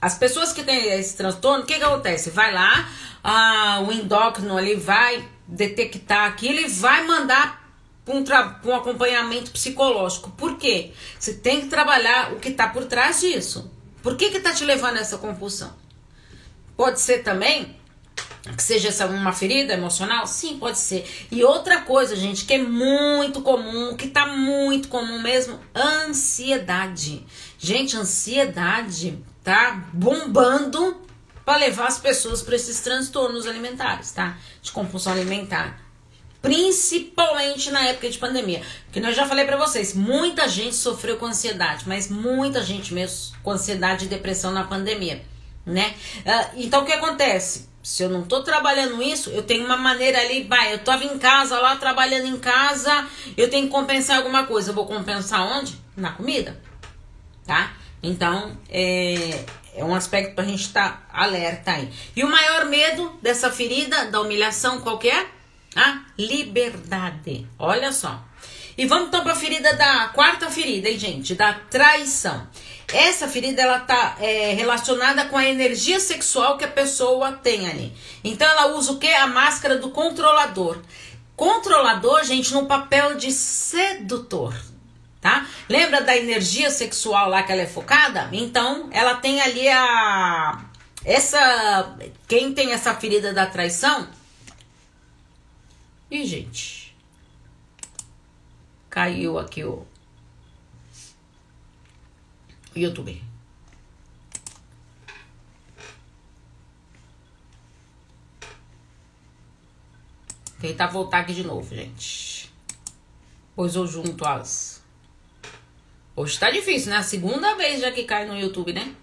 S1: As pessoas que têm esse transtorno, o que, que acontece? Vai lá, ah, o endócrino ali vai detectar aquilo e vai mandar um, um acompanhamento psicológico. Por quê? Você tem que trabalhar o que está por trás disso. Por que está te levando a essa compulsão? Pode ser também que seja essa uma ferida emocional? Sim, pode ser. E outra coisa, gente, que é muito comum, que tá muito comum mesmo, ansiedade. Gente, ansiedade tá bombando para levar as pessoas para esses transtornos alimentares, tá? De compulsão alimentar. Principalmente na época de pandemia. Porque eu já falei para vocês, muita gente sofreu com ansiedade, mas muita gente mesmo com ansiedade e depressão na pandemia, né? Uh, então o que acontece? Se eu não tô trabalhando isso, eu tenho uma maneira ali, vai, eu tava em casa lá, trabalhando em casa, eu tenho que compensar alguma coisa. Eu vou compensar onde? Na comida, tá? Então, é, é um aspecto pra gente estar tá alerta aí. E o maior medo dessa ferida, da humilhação, qual que é? A liberdade. Olha só. E vamos então pra ferida da quarta ferida, hein, gente? Da traição. Essa ferida ela tá é, relacionada com a energia sexual que a pessoa tem ali. Então ela usa o que? A máscara do controlador. Controlador, gente, no papel de sedutor, tá? Lembra da energia sexual lá que ela é focada? Então ela tem ali a essa quem tem essa ferida da traição? E gente, caiu aqui o YouTube. Tentar voltar aqui de novo, gente. Pois eu junto as. Hoje tá difícil, né? A segunda vez já que cai no YouTube, né?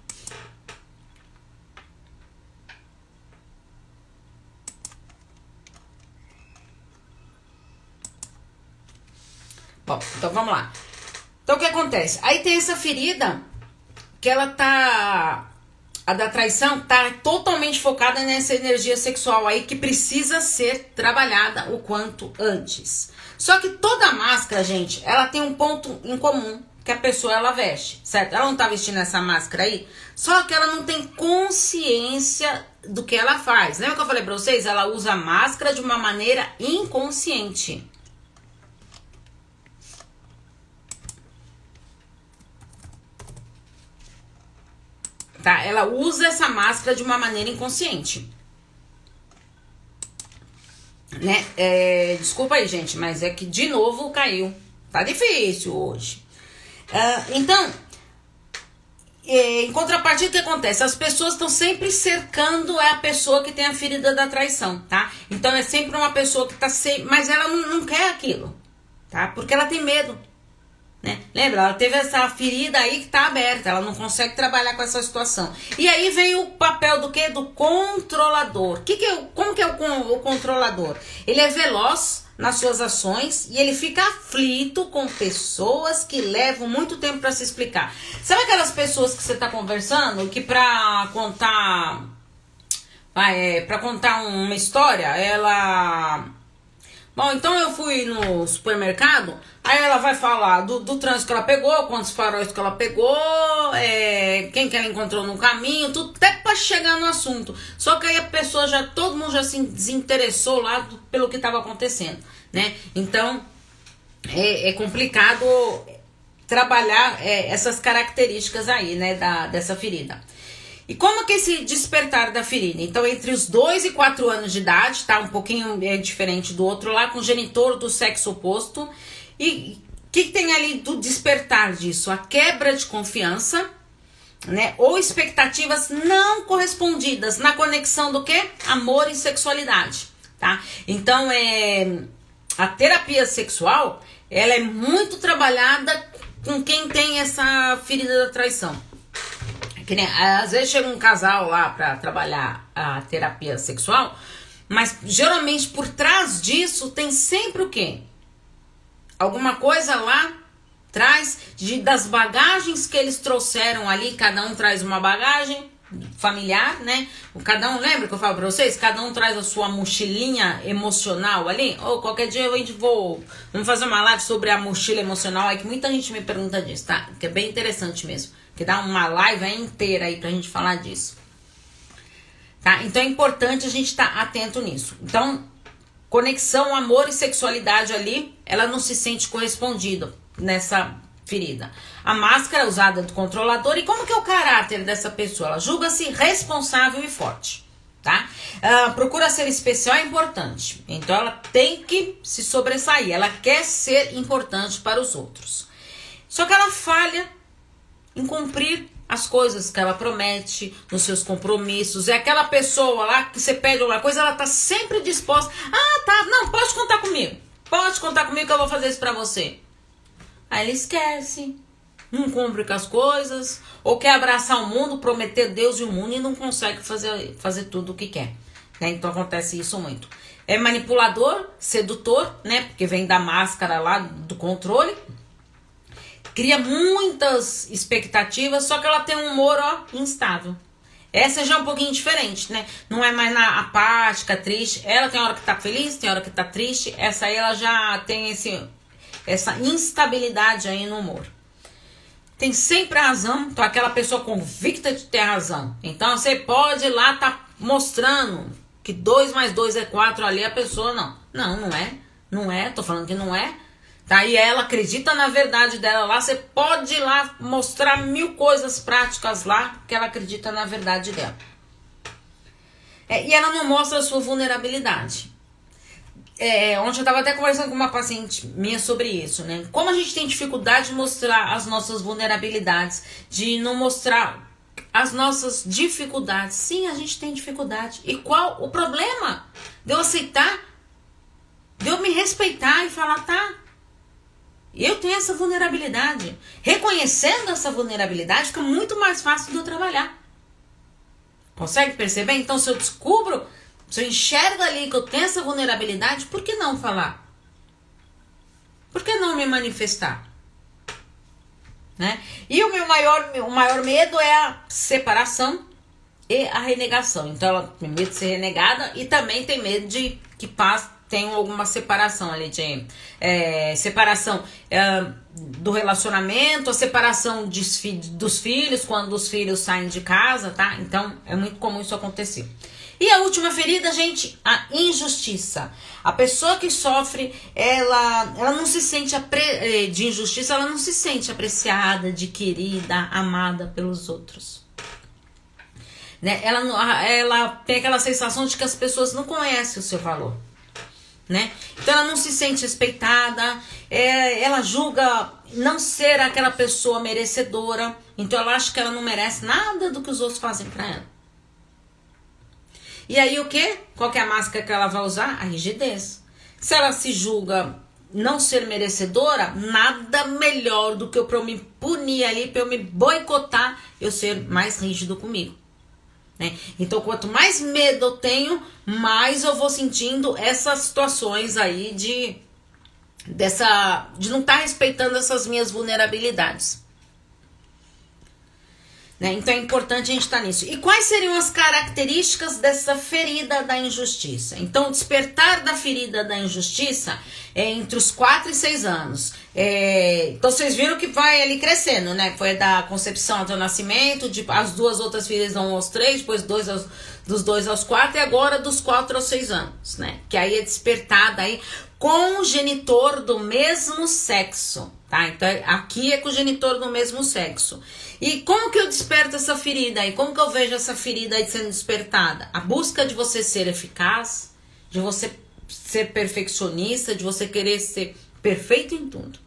S1: Bom, então vamos lá. Então o que acontece? Aí tem essa ferida que ela tá a da traição tá totalmente focada nessa energia sexual aí que precisa ser trabalhada o quanto antes. Só que toda máscara, gente, ela tem um ponto em comum que a pessoa ela veste, certo? Ela não tá vestindo essa máscara aí, só que ela não tem consciência do que ela faz. Lembra que eu falei pra vocês? Ela usa a máscara de uma maneira inconsciente. Tá? Ela usa essa máscara de uma maneira inconsciente. Né? É, desculpa aí, gente, mas é que de novo caiu. Tá difícil hoje. Uh, então, é, em contrapartida, o que acontece? As pessoas estão sempre cercando a pessoa que tem a ferida da traição, tá? Então é sempre uma pessoa que tá sempre. Mas ela não, não quer aquilo, tá? Porque ela tem medo. Né? Lembra? Ela teve essa ferida aí que está aberta, ela não consegue trabalhar com essa situação. E aí vem o papel do que? Do controlador. Que que é, como que é o, o controlador? Ele é veloz nas suas ações e ele fica aflito com pessoas que levam muito tempo para se explicar. Sabe aquelas pessoas que você está conversando que para contar é, para contar uma história, ela Bom, então eu fui no supermercado, aí ela vai falar do, do trânsito que ela pegou, quantos faróis que ela pegou, é, quem que ela encontrou no caminho, tudo até para chegar no assunto. Só que aí a pessoa já, todo mundo já se desinteressou lá do, pelo que estava acontecendo, né? Então é, é complicado trabalhar é, essas características aí, né, da, dessa ferida. E como que esse despertar da ferida? Então, entre os 2 e 4 anos de idade, tá? Um pouquinho é, diferente do outro lá, com genitor do sexo oposto. E o que, que tem ali do despertar disso? A quebra de confiança, né? Ou expectativas não correspondidas na conexão do que? Amor e sexualidade, tá? Então, é, a terapia sexual, ela é muito trabalhada com quem tem essa ferida da traição. Que nem, às vezes chega um casal lá para trabalhar a terapia sexual, mas geralmente por trás disso tem sempre o quê? Alguma coisa lá traz de, das bagagens que eles trouxeram ali, cada um traz uma bagagem familiar, né? Cada um, lembra que eu falo pra vocês? Cada um traz a sua mochilinha emocional ali. Ou qualquer dia a gente vou. Vamos fazer uma live sobre a mochila emocional aí, que muita gente me pergunta disso, tá? Que é bem interessante mesmo que dá uma live inteira aí pra gente falar disso. Tá? Então é importante a gente estar tá atento nisso. Então, conexão, amor e sexualidade ali, ela não se sente correspondida nessa ferida. A máscara usada do controlador e como que é o caráter dessa pessoa? Ela julga-se responsável e forte. Tá? Uh, procura ser especial é importante. Então ela tem que se sobressair. Ela quer ser importante para os outros. Só que ela falha em cumprir as coisas que ela promete, nos seus compromissos. É aquela pessoa lá que você pede alguma coisa, ela tá sempre disposta. Ah, tá, não, pode contar comigo. Pode contar comigo que eu vou fazer isso pra você. Aí ele esquece, não cumpre com as coisas, ou quer abraçar o mundo, prometer Deus e o mundo e não consegue fazer, fazer tudo o que quer. Né? Então acontece isso muito. É manipulador, sedutor, né? Porque vem da máscara lá do controle cria muitas expectativas, só que ela tem um humor, ó, instável. Essa já é um pouquinho diferente, né? Não é mais na apática, triste. Ela tem hora que tá feliz, tem hora que tá triste. Essa aí ela já tem esse, essa instabilidade aí no humor. Tem sempre razão, então aquela pessoa convicta de ter razão. Então você pode lá tá mostrando que 2 mais 2 é 4 ali, a pessoa não. Não, não é. Não é, tô falando que não é. Tá? E ela acredita na verdade dela lá. Você pode ir lá mostrar mil coisas práticas lá que ela acredita na verdade dela. É, e ela não mostra a sua vulnerabilidade. É, ontem eu estava até conversando com uma paciente minha sobre isso, né? Como a gente tem dificuldade de mostrar as nossas vulnerabilidades, de não mostrar as nossas dificuldades. Sim, a gente tem dificuldade. E qual o problema de eu aceitar De eu me respeitar e falar, tá, eu tenho essa vulnerabilidade. Reconhecendo essa vulnerabilidade, fica muito mais fácil de eu trabalhar. Consegue perceber? Então, se eu descubro, se eu enxergo ali que eu tenho essa vulnerabilidade, por que não falar? Por que não me manifestar? Né? E o meu maior, o maior medo é a separação e a renegação. Então ela tem medo de ser renegada e também tem medo de que passe, tenha alguma separação ali de é, separação é, do relacionamento, a separação de, dos filhos quando os filhos saem de casa, tá? Então é muito comum isso acontecer. E a última ferida, gente, a injustiça. A pessoa que sofre, ela, ela não se sente apre... de injustiça, ela não se sente apreciada, de querida, amada pelos outros. Né? Ela, ela tem aquela sensação de que as pessoas não conhecem o seu valor. Né? Então ela não se sente respeitada, é, ela julga não ser aquela pessoa merecedora, então ela acha que ela não merece nada do que os outros fazem para ela. E aí o que? Qual que é a máscara que ela vai usar? A rigidez. Se ela se julga não ser merecedora, nada melhor do que eu para eu me punir ali, para eu me boicotar, eu ser mais rígido comigo. Né? Então, quanto mais medo eu tenho, mais eu vou sentindo essas situações aí de dessa de não estar tá respeitando essas minhas vulnerabilidades. Né? Então é importante a gente estar tá nisso. E quais seriam as características dessa ferida da injustiça? Então, despertar da ferida da injustiça é entre os 4 e 6 anos. É, então, vocês viram que vai ali crescendo, né? Foi da concepção até o nascimento, de, as duas outras filhas dão aos 3, depois dois aos, dos 2 aos 4 e agora dos 4 aos 6 anos, né? Que aí é despertada aí com o genitor do mesmo sexo, tá? Então, aqui é com o genitor do mesmo sexo. E como que eu desperto essa ferida aí? Como que eu vejo essa ferida aí sendo despertada? A busca de você ser eficaz, de você ser perfeccionista, de você querer ser perfeito em tudo.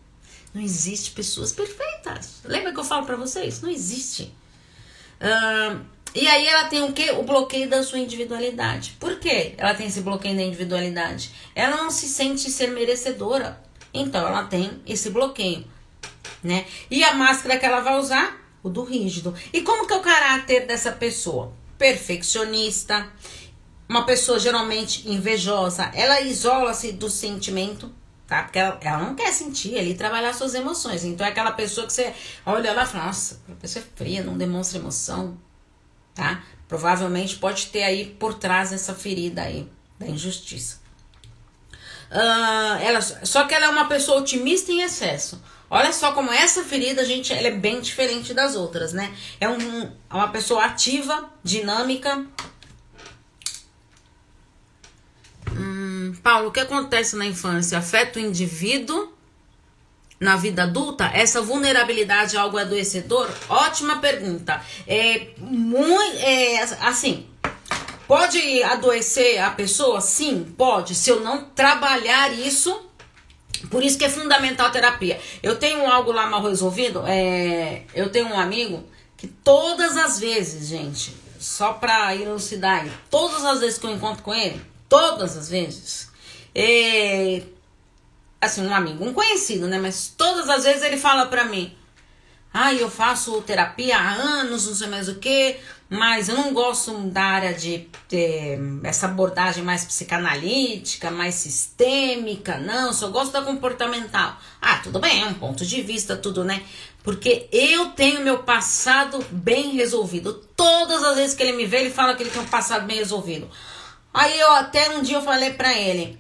S1: Não existe pessoas perfeitas. Lembra que eu falo para vocês? Não existe. Uh, e aí ela tem o que? O bloqueio da sua individualidade. Por que ela tem esse bloqueio da individualidade? Ela não se sente ser merecedora. Então ela tem esse bloqueio, né? E a máscara que ela vai usar o do rígido. E como que é o caráter dessa pessoa? Perfeccionista, uma pessoa geralmente invejosa, ela isola-se do sentimento, tá? Porque ela, ela, não quer sentir ali, trabalhar suas emoções. Então é aquela pessoa que você olha lá e fala, nossa, a pessoa é fria, não demonstra emoção, tá? Provavelmente pode ter aí por trás essa ferida aí da injustiça. Uh, ela, só que ela é uma pessoa otimista em excesso. Olha só como essa ferida, gente, ela é bem diferente das outras, né? É um, é uma pessoa ativa, dinâmica. Hum, Paulo, o que acontece na infância? Afeta o indivíduo na vida adulta? Essa vulnerabilidade é algo adoecedor? Ótima pergunta. É muito. É, assim. Pode adoecer a pessoa? Sim, pode. Se eu não trabalhar isso por isso que é fundamental a terapia. Eu tenho algo lá mal resolvido. É, eu tenho um amigo que todas as vezes, gente, só pra elucidar todas as vezes que eu encontro com ele, todas as vezes, é, assim, um amigo, um conhecido, né? Mas todas as vezes ele fala pra mim: ah, eu faço terapia há anos, não sei mais o que, mas eu não gosto da área de, de essa abordagem mais psicanalítica, mais sistêmica, não, só gosto da comportamental. Ah, tudo bem, é um ponto de vista, tudo, né? Porque eu tenho meu passado bem resolvido. Todas as vezes que ele me vê, ele fala que ele tem um passado bem resolvido. Aí eu até um dia eu falei pra ele: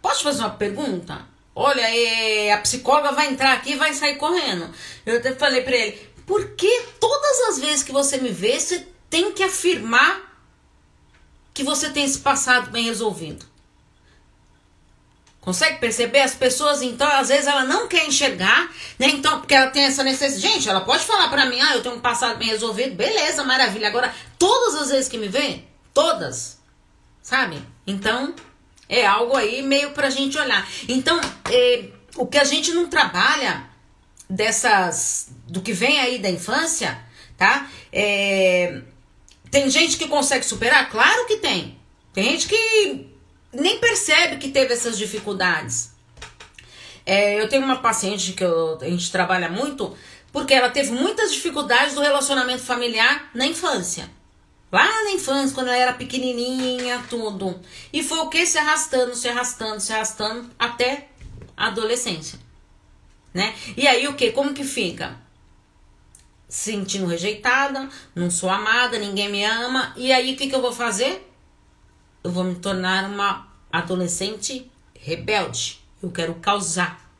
S1: Posso fazer uma pergunta? Olha, é, a psicóloga vai entrar aqui e vai sair correndo. Eu até falei pra ele: por que todas as vezes que você me vê, você tem que afirmar que você tem esse passado bem resolvido? Consegue perceber? As pessoas, então, às vezes ela não quer enxergar, né? Então, porque ela tem essa necessidade. Gente, ela pode falar pra mim, ah, eu tenho um passado bem resolvido, beleza, maravilha. Agora, todas as vezes que me vê, todas, sabe? Então, é algo aí meio pra gente olhar. Então, é, o que a gente não trabalha dessas do que vem aí da infância, tá? É, tem gente que consegue superar? Claro que tem. Tem gente que nem percebe que teve essas dificuldades. É, eu tenho uma paciente que eu, a gente trabalha muito, porque ela teve muitas dificuldades do relacionamento familiar na infância. Lá na infância, quando ela era pequenininha, tudo. E foi o que? Se arrastando, se arrastando, se arrastando até a adolescência. Né? E aí o que? Como que fica? Sentindo rejeitada, não sou amada, ninguém me ama. E aí o que, que eu vou fazer? Eu vou me tornar uma adolescente rebelde. Eu quero causar.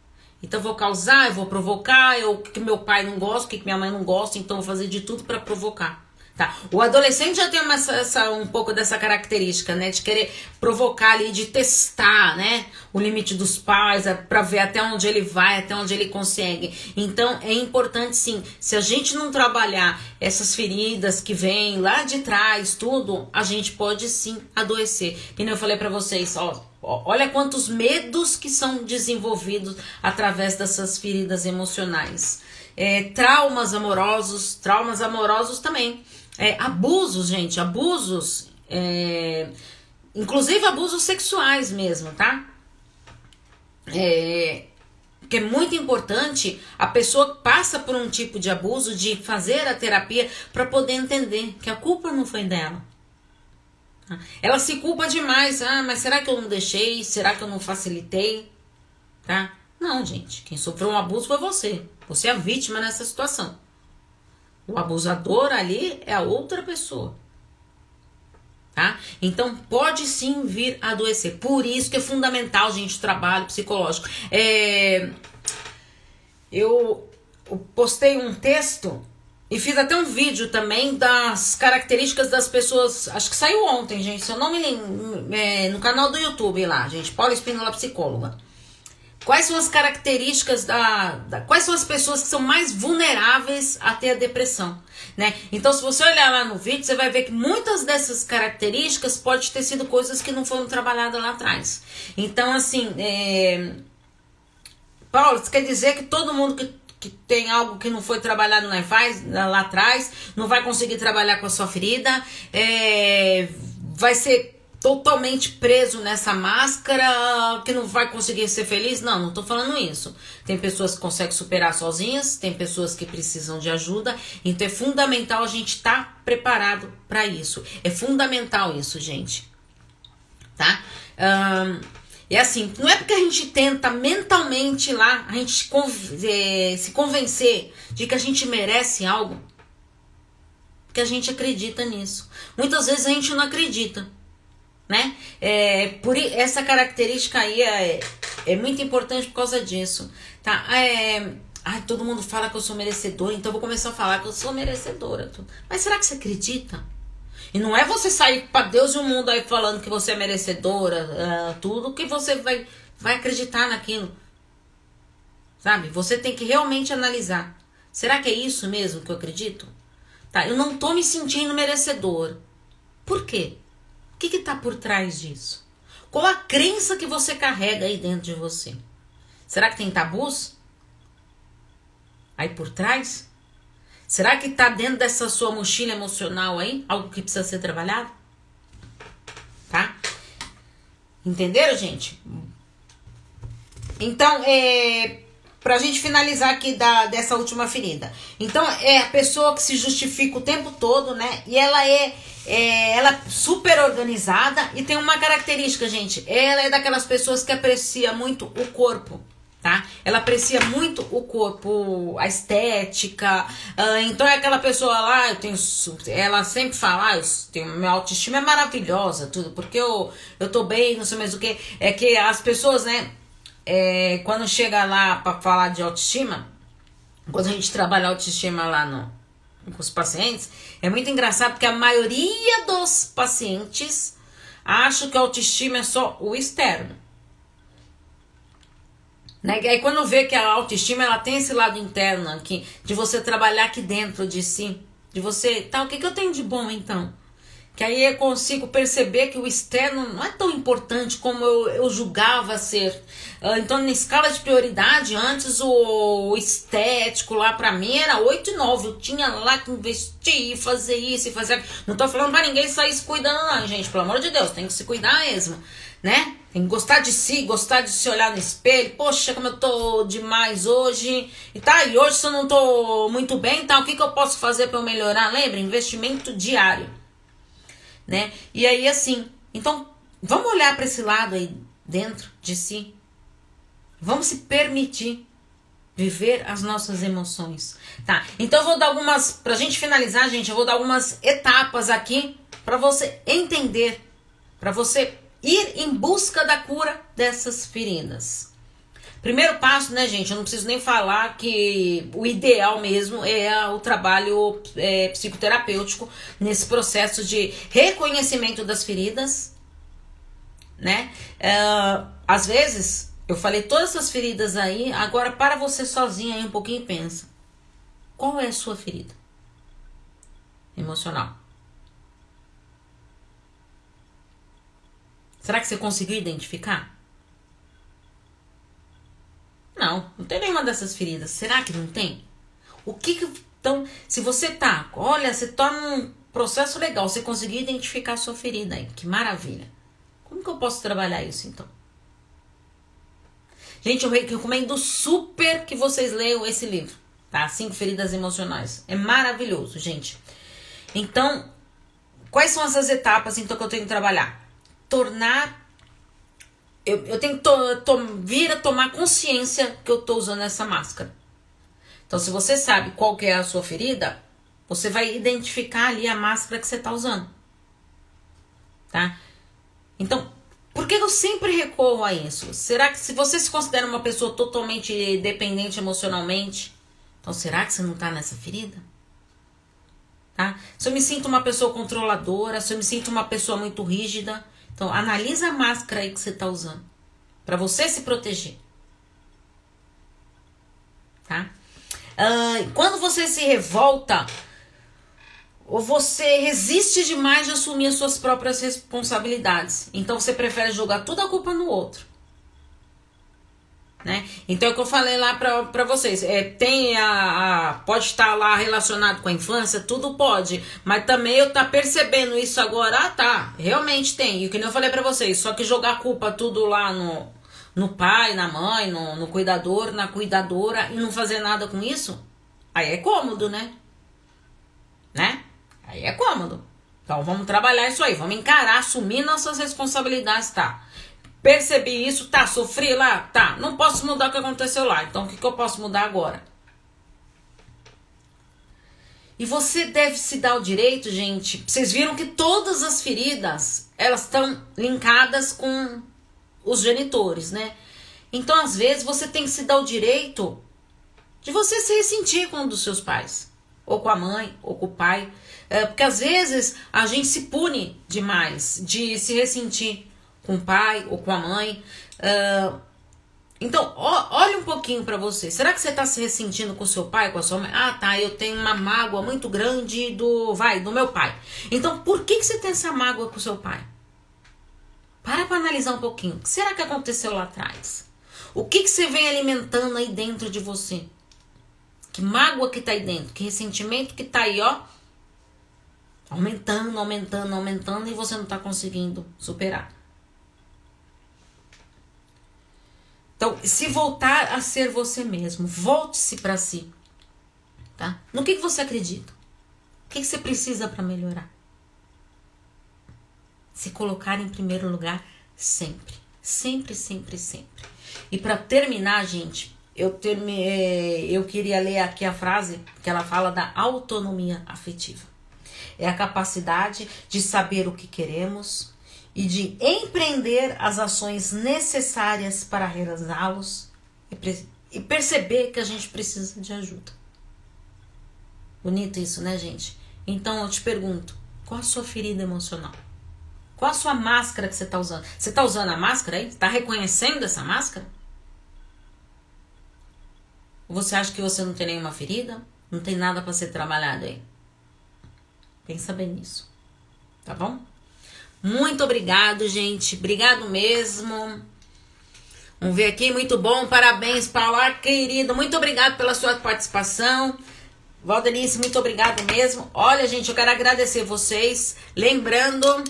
S1: Então eu vou causar, eu vou provocar, eu que meu pai não gosta, que minha mãe não gosta, então eu vou fazer de tudo para provocar. Tá. O adolescente já tem uma, essa, um pouco dessa característica, né? De querer provocar ali, de testar, né? O limite dos pais, é, para ver até onde ele vai, até onde ele consegue. Então, é importante sim, se a gente não trabalhar essas feridas que vêm lá de trás, tudo, a gente pode sim adoecer. Que nem eu falei para vocês, ó, olha quantos medos que são desenvolvidos através dessas feridas emocionais. É, traumas amorosos, traumas amorosos também. É, abusos, gente, abusos, é, inclusive abusos sexuais mesmo, tá? É, é muito importante a pessoa passa por um tipo de abuso de fazer a terapia para poder entender que a culpa não foi dela. Ela se culpa demais. Ah, mas será que eu não deixei? Será que eu não facilitei? Tá? Não, gente. Quem sofreu um abuso foi você. Você é a vítima nessa situação. O abusador ali é a outra pessoa. Tá? Então pode sim vir a adoecer. Por isso que é fundamental, gente, o trabalho psicológico. É... Eu postei um texto e fiz até um vídeo também das características das pessoas. Acho que saiu ontem, gente. Se eu não me lembro. É, no canal do YouTube lá, gente. Paula Espínola Psicóloga. Quais são as características da, da, Quais são as pessoas que são mais vulneráveis a ter a depressão? Né? Então, se você olhar lá no vídeo, você vai ver que muitas dessas características pode ter sido coisas que não foram trabalhadas lá atrás. Então, assim, é... Paulo, quer dizer que todo mundo que, que tem algo que não foi trabalhado lá, faz, lá atrás não vai conseguir trabalhar com a sua ferida, é... vai ser totalmente preso nessa máscara que não vai conseguir ser feliz. Não, não tô falando isso. Tem pessoas que conseguem superar sozinhas, tem pessoas que precisam de ajuda. Então é fundamental a gente estar tá preparado para isso. É fundamental isso, gente. Tá? Um, é assim, não é porque a gente tenta mentalmente lá, a gente é, se convencer de que a gente merece algo, que a gente acredita nisso. Muitas vezes a gente não acredita né? É, por essa característica aí é, é muito importante por causa disso, tá? É, ai, todo mundo fala que eu sou merecedora, então vou começar a falar que eu sou merecedora. Mas será que você acredita? E não é você sair para Deus e o mundo aí falando que você é merecedora, uh, tudo que você vai, vai acreditar naquilo. Sabe? Você tem que realmente analisar. Será que é isso mesmo que eu acredito? Tá, eu não tô me sentindo merecedor. Por quê? O que está por trás disso? Qual a crença que você carrega aí dentro de você? Será que tem tabus? Aí por trás? Será que está dentro dessa sua mochila emocional aí algo que precisa ser trabalhado? Tá? Entenderam, gente? Então, é, pra gente finalizar aqui da, dessa última ferida. Então, é a pessoa que se justifica o tempo todo, né? E ela é é, ela é super organizada e tem uma característica, gente. Ela é daquelas pessoas que aprecia muito o corpo. Tá? Ela aprecia muito o corpo, a estética. Uh, então é aquela pessoa lá, eu tenho, ela sempre fala, ah, eu tenho, minha autoestima é maravilhosa, tudo, porque eu, eu tô bem, não sei mais o que. É que as pessoas, né, é, quando chega lá para falar de autoestima, quando a gente trabalha autoestima lá no, com os pacientes, é muito engraçado porque a maioria dos pacientes acha que a autoestima é só o externo. Né? E aí quando vê que a autoestima ela tem esse lado interno aqui, de você trabalhar aqui dentro de si, de você, tá, o que, que eu tenho de bom então? Que aí eu consigo perceber que o externo não é tão importante como eu, eu julgava ser. Ah, então, na escala de prioridade, antes o estético lá pra mim era 8 e 9. Eu tinha lá que investir, fazer isso e fazer. Não tô falando pra ninguém sair se cuidando, não, gente. Pelo amor de Deus, tem que se cuidar mesmo. né? Tem que gostar de si, gostar de se olhar no espelho. Poxa, como eu tô demais hoje. E tá, e hoje se eu não tô muito bem, tá? O que, que eu posso fazer para eu melhorar? Lembra? Investimento diário. Né? E aí, assim, então, vamos olhar para esse lado aí dentro de si. Vamos se permitir viver as nossas emoções, tá? Então eu vou dar algumas, pra gente finalizar, gente, eu vou dar algumas etapas aqui para você entender, para você ir em busca da cura dessas feridas. Primeiro passo, né, gente? Eu não preciso nem falar que o ideal mesmo é o trabalho é, psicoterapêutico nesse processo de reconhecimento das feridas, né? É, às vezes, eu falei todas essas feridas aí, agora para você sozinha aí um pouquinho e pensa. Qual é a sua ferida emocional? Será que você conseguiu identificar? Não, não tem nenhuma dessas feridas. Será que não tem? O que que. Então, se você tá, olha, você tá num processo legal, você conseguiu identificar a sua ferida aí. Que maravilha. Como que eu posso trabalhar isso então? Gente, eu recomendo super que vocês leiam esse livro, tá? Cinco feridas emocionais. É maravilhoso, gente. Então, quais são essas etapas então que eu tenho que trabalhar? tornar. Eu, eu tenho que to, to, vir a tomar consciência que eu estou usando essa máscara. Então, se você sabe qual que é a sua ferida, você vai identificar ali a máscara que você está usando. Tá? Então, por que eu sempre recorro a isso? Será que se você se considera uma pessoa totalmente dependente emocionalmente, então será que você não está nessa ferida? Tá? Se eu me sinto uma pessoa controladora, se eu me sinto uma pessoa muito rígida, então, analisa a máscara aí que você está usando. para você se proteger. Tá? Uh, quando você se revolta, ou você resiste demais de assumir as suas próprias responsabilidades. Então, você prefere jogar toda a culpa no outro né? Então, é o que eu falei lá para vocês, é, tem a, a, pode estar lá relacionado com a infância, tudo pode, mas também eu tá percebendo isso agora, ah, tá, realmente tem, e o que eu falei para vocês, só que jogar a culpa tudo lá no, no pai, na mãe, no, no cuidador, na cuidadora, e não fazer nada com isso, aí é cômodo, né? Né? Aí é cômodo. Então vamos trabalhar isso aí, vamos encarar, assumir nossas responsabilidades, tá? Percebi isso, tá, sofri lá, tá, não posso mudar o que aconteceu lá, então o que, que eu posso mudar agora? E você deve se dar o direito, gente. Vocês viram que todas as feridas, elas estão linkadas com os genitores, né? Então, às vezes, você tem que se dar o direito de você se ressentir com um dos seus pais, ou com a mãe, ou com o pai. É, porque às vezes a gente se pune demais de se ressentir com o pai ou com a mãe. Uh, então, ó, olhe um pouquinho para você. Será que você está se ressentindo com seu pai, com a sua mãe? Ah, tá, eu tenho uma mágoa muito grande do, vai, do meu pai. Então, por que, que você tem essa mágoa com seu pai? Para para analisar um pouquinho. O que será que aconteceu lá atrás? O que, que você vem alimentando aí dentro de você? Que mágoa que tá aí dentro? Que ressentimento que tá aí, ó? Aumentando, aumentando, aumentando e você não tá conseguindo superar. Então, se voltar a ser você mesmo, volte-se para si. Tá? No que, que você acredita? O que, que você precisa para melhorar? Se colocar em primeiro lugar sempre. Sempre, sempre, sempre. E para terminar, gente, eu, termi, é, eu queria ler aqui a frase que ela fala da autonomia afetiva. É a capacidade de saber o que queremos, e de empreender as ações necessárias para realizá-los e, e perceber que a gente precisa de ajuda. Bonito isso, né, gente? Então eu te pergunto: qual a sua ferida emocional? Qual a sua máscara que você está usando? Você está usando a máscara aí? Está reconhecendo essa máscara? Ou você acha que você não tem nenhuma ferida? Não tem nada para ser trabalhado aí? Pensa bem nisso. Tá bom? Muito obrigado, gente. Obrigado mesmo. Vamos ver aqui, muito bom. Parabéns, Paula, querido. Muito obrigado pela sua participação. Valdenice, muito obrigado mesmo. Olha, gente, eu quero agradecer vocês. Lembrando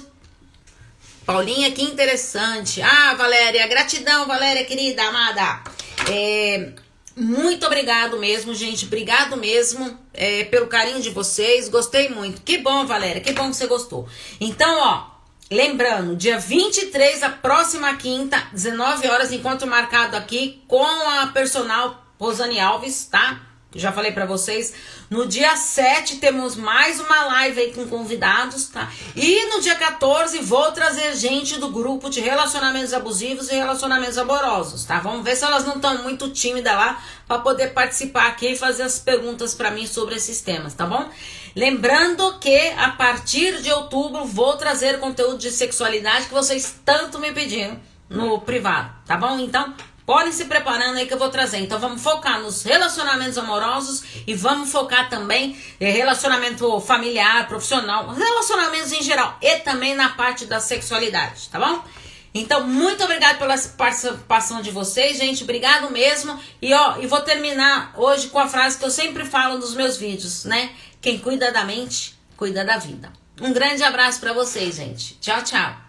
S1: Paulinha, que interessante. Ah, Valéria, gratidão, Valéria, querida, amada. É, muito obrigado mesmo, gente. Obrigado mesmo é, pelo carinho de vocês. Gostei muito. Que bom, Valéria. Que bom que você gostou. Então, ó, lembrando, dia 23, a próxima quinta, 19 horas, encontro marcado aqui com a personal Rosane Alves, tá? Já falei para vocês. No dia 7 temos mais uma live aí com convidados, tá? E no dia 14 vou trazer gente do grupo de relacionamentos abusivos e relacionamentos amorosos, tá? Vamos ver se elas não estão muito tímidas lá para poder participar aqui e fazer as perguntas para mim sobre esses temas, tá bom? Lembrando que a partir de outubro vou trazer conteúdo de sexualidade que vocês tanto me pediram no privado, tá bom? Então, Podem se preparando aí que eu vou trazer. Então vamos focar nos relacionamentos amorosos e vamos focar também em relacionamento familiar, profissional, relacionamentos em geral e também na parte da sexualidade, tá bom? Então, muito obrigado pela participação de vocês, gente. Obrigado mesmo. E ó, e vou terminar hoje com a frase que eu sempre falo nos meus vídeos, né? Quem cuida da mente, cuida da vida. Um grande abraço para vocês, gente. Tchau, tchau.